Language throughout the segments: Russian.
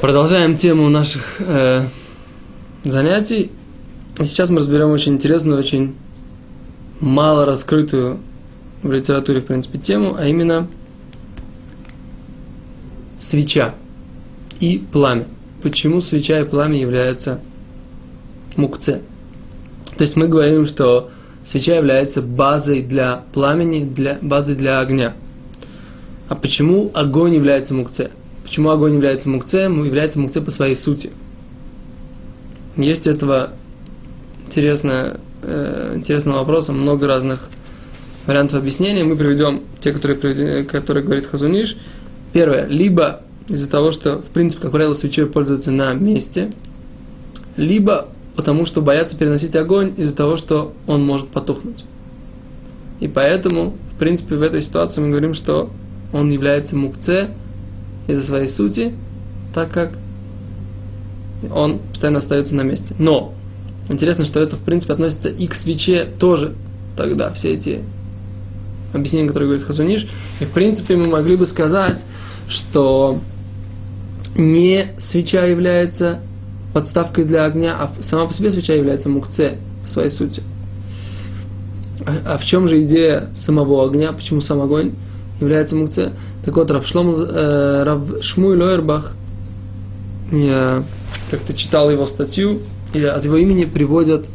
Продолжаем тему наших э, занятий. И сейчас мы разберем очень интересную, очень мало раскрытую в литературе, в принципе, тему, а именно свеча и пламя. Почему свеча и пламя являются мукце? То есть мы говорим, что свеча является базой для пламени, для, базой для огня. А почему огонь является мукце? Почему огонь является мукцем? Является мукце по своей сути. Есть у этого интересно, э, интересного вопроса, много разных вариантов объяснения. Мы приведем те, которые, которые говорит Хазуниш. Первое. Либо из-за того, что, в принципе, как правило, свечой пользуются на месте, либо потому что боятся переносить огонь из-за того, что он может потухнуть. И поэтому, в принципе, в этой ситуации мы говорим, что он является мукце из-за своей сути, так как он постоянно остается на месте. Но интересно, что это, в принципе, относится и к свече тоже тогда, все эти объяснения, которые говорит Хазуниш. И, в принципе, мы могли бы сказать, что не свеча является подставкой для огня, а сама по себе свеча является мукце по своей сути. А, а в чем же идея самого огня? Почему сам огонь является мукце? Так вот, Рав, э, Рав Шмуй Лойербах, я как-то читал его статью, и от его имени приводят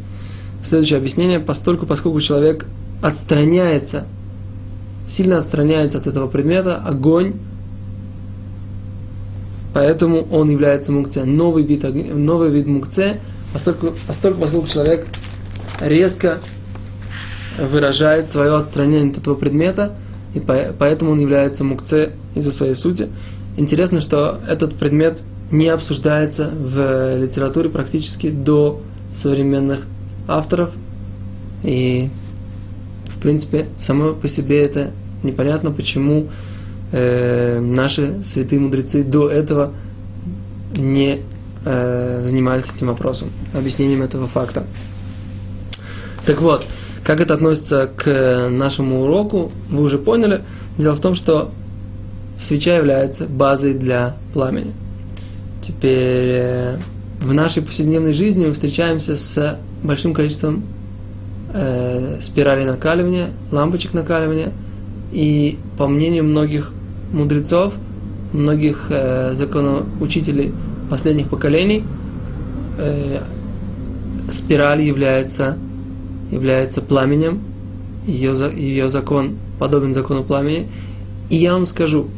следующее объяснение, постольку, поскольку человек отстраняется, сильно отстраняется от этого предмета, огонь Поэтому он является мукце. Новый вид, новый вид мукце, поскольку, поскольку, поскольку человек резко выражает свое отстранение от этого предмета, и поэтому он является мукце из-за своей сути. Интересно, что этот предмет не обсуждается в литературе практически до современных авторов. И, в принципе, само по себе это непонятно, почему э, наши святые мудрецы до этого не э, занимались этим вопросом, объяснением этого факта. Так вот, как это относится к нашему уроку, вы уже поняли. Дело в том, что свеча является базой для пламени. Теперь э, в нашей повседневной жизни мы встречаемся с большим количеством э, спиралей накаливания, лампочек накаливания. И по мнению многих мудрецов, многих э, законоучителей последних поколений, э, спираль является, является пламенем, ее, ее закон подобен закону пламени. И я вам скажу,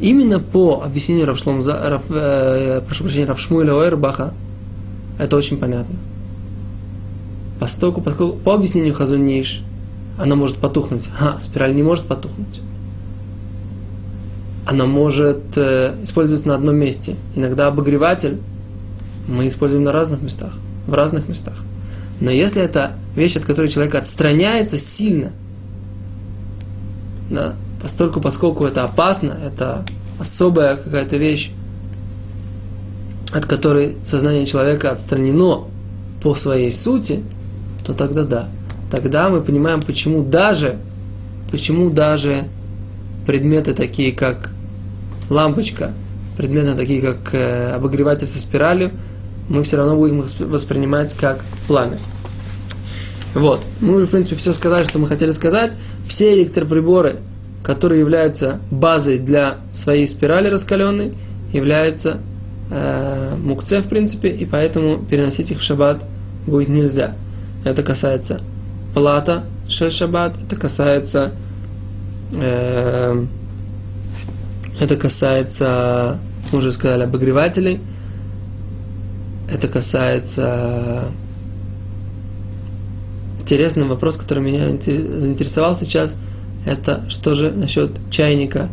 именно по объяснению Равшлом, Рав, э, прошу прощения, Равшмуэля Ойрбаха, это очень понятно. Поскольку, поскольку по объяснению Хазуниш, она может потухнуть. А, спираль не может потухнуть она может э, использоваться на одном месте. Иногда обогреватель мы используем на разных местах, в разных местах. Но если это вещь, от которой человек отстраняется сильно, да, постольку, поскольку это опасно, это особая какая-то вещь, от которой сознание человека отстранено по своей сути, то тогда да. Тогда мы понимаем, почему даже, почему даже предметы такие, как лампочка, предметы такие, как э, обогреватель со спиралью, мы все равно будем их воспринимать как пламя. Вот. Мы уже, в принципе, все сказали, что мы хотели сказать. Все электроприборы, которые являются базой для своей спирали раскаленной, являются э, мукце, в принципе, и поэтому переносить их в шаббат будет нельзя. Это касается плата шель шаббат, это касается э, это касается, мы уже сказали, обогревателей. Это касается... Интересный вопрос, который меня заинтересовал сейчас, это что же насчет чайника.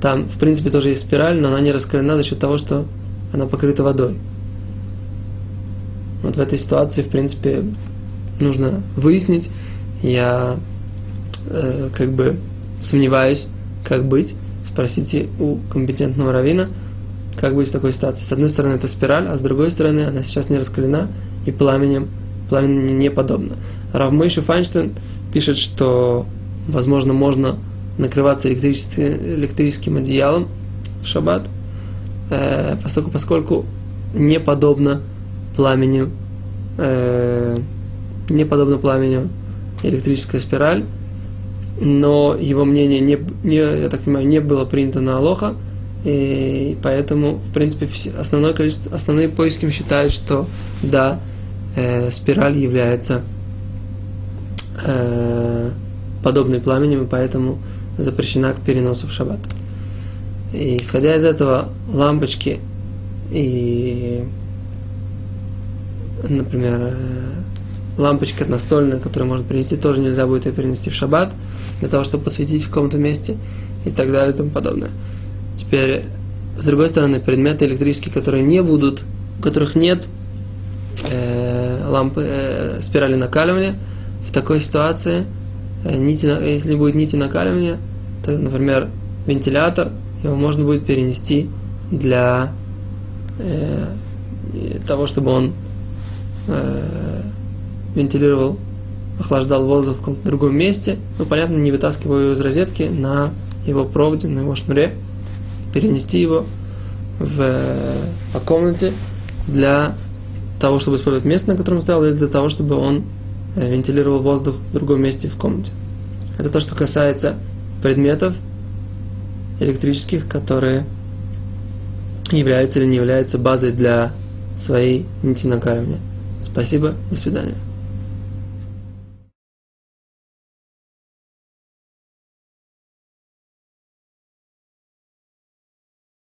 Там, в принципе, тоже есть спираль, но она не раскалена за счет того, что она покрыта водой. Вот в этой ситуации, в принципе, нужно выяснить. Я э, как бы сомневаюсь, как быть спросите у компетентного равина, как быть в такой ситуации. С одной стороны, это спираль, а с другой стороны, она сейчас не раскалена и пламенем, пламени не подобно. Рав Мойши Файнштейн пишет, что, возможно, можно накрываться электрическим, одеялом в шаббат. э, поскольку, поскольку не подобно пламени, э, не подобно пламени электрическая спираль, но его мнение не, не, я так понимаю, не было принято на Алоха, и поэтому, в принципе, все, основное количество, основные поиски считают, что да, э, спираль является э, подобной пламенем, и поэтому запрещена к переносу в шаббат. И исходя из этого, лампочки и, например, э, лампочка настольная, которую можно принести, тоже нельзя будет ее перенести в шаббат, для того, чтобы посветить в каком-то месте и так далее и тому подобное. Теперь, с другой стороны, предметы электрические, которые не будут, у которых нет лампы, э, спирали накаливания, в такой ситуации, э, нити, если будет нити накаливания, то, например, вентилятор, его можно будет перенести для э, того, чтобы он э, вентилировал, охлаждал воздух в каком-то другом месте, ну, понятно, не вытаскивая его из розетки на его проводе, на его шнуре, перенести его в, по комнате для того, чтобы использовать место, на котором он стоял, или для того, чтобы он э, вентилировал воздух в другом месте в комнате. Это то, что касается предметов электрических, которые являются или не являются базой для своей нити накаливания. Спасибо, до свидания.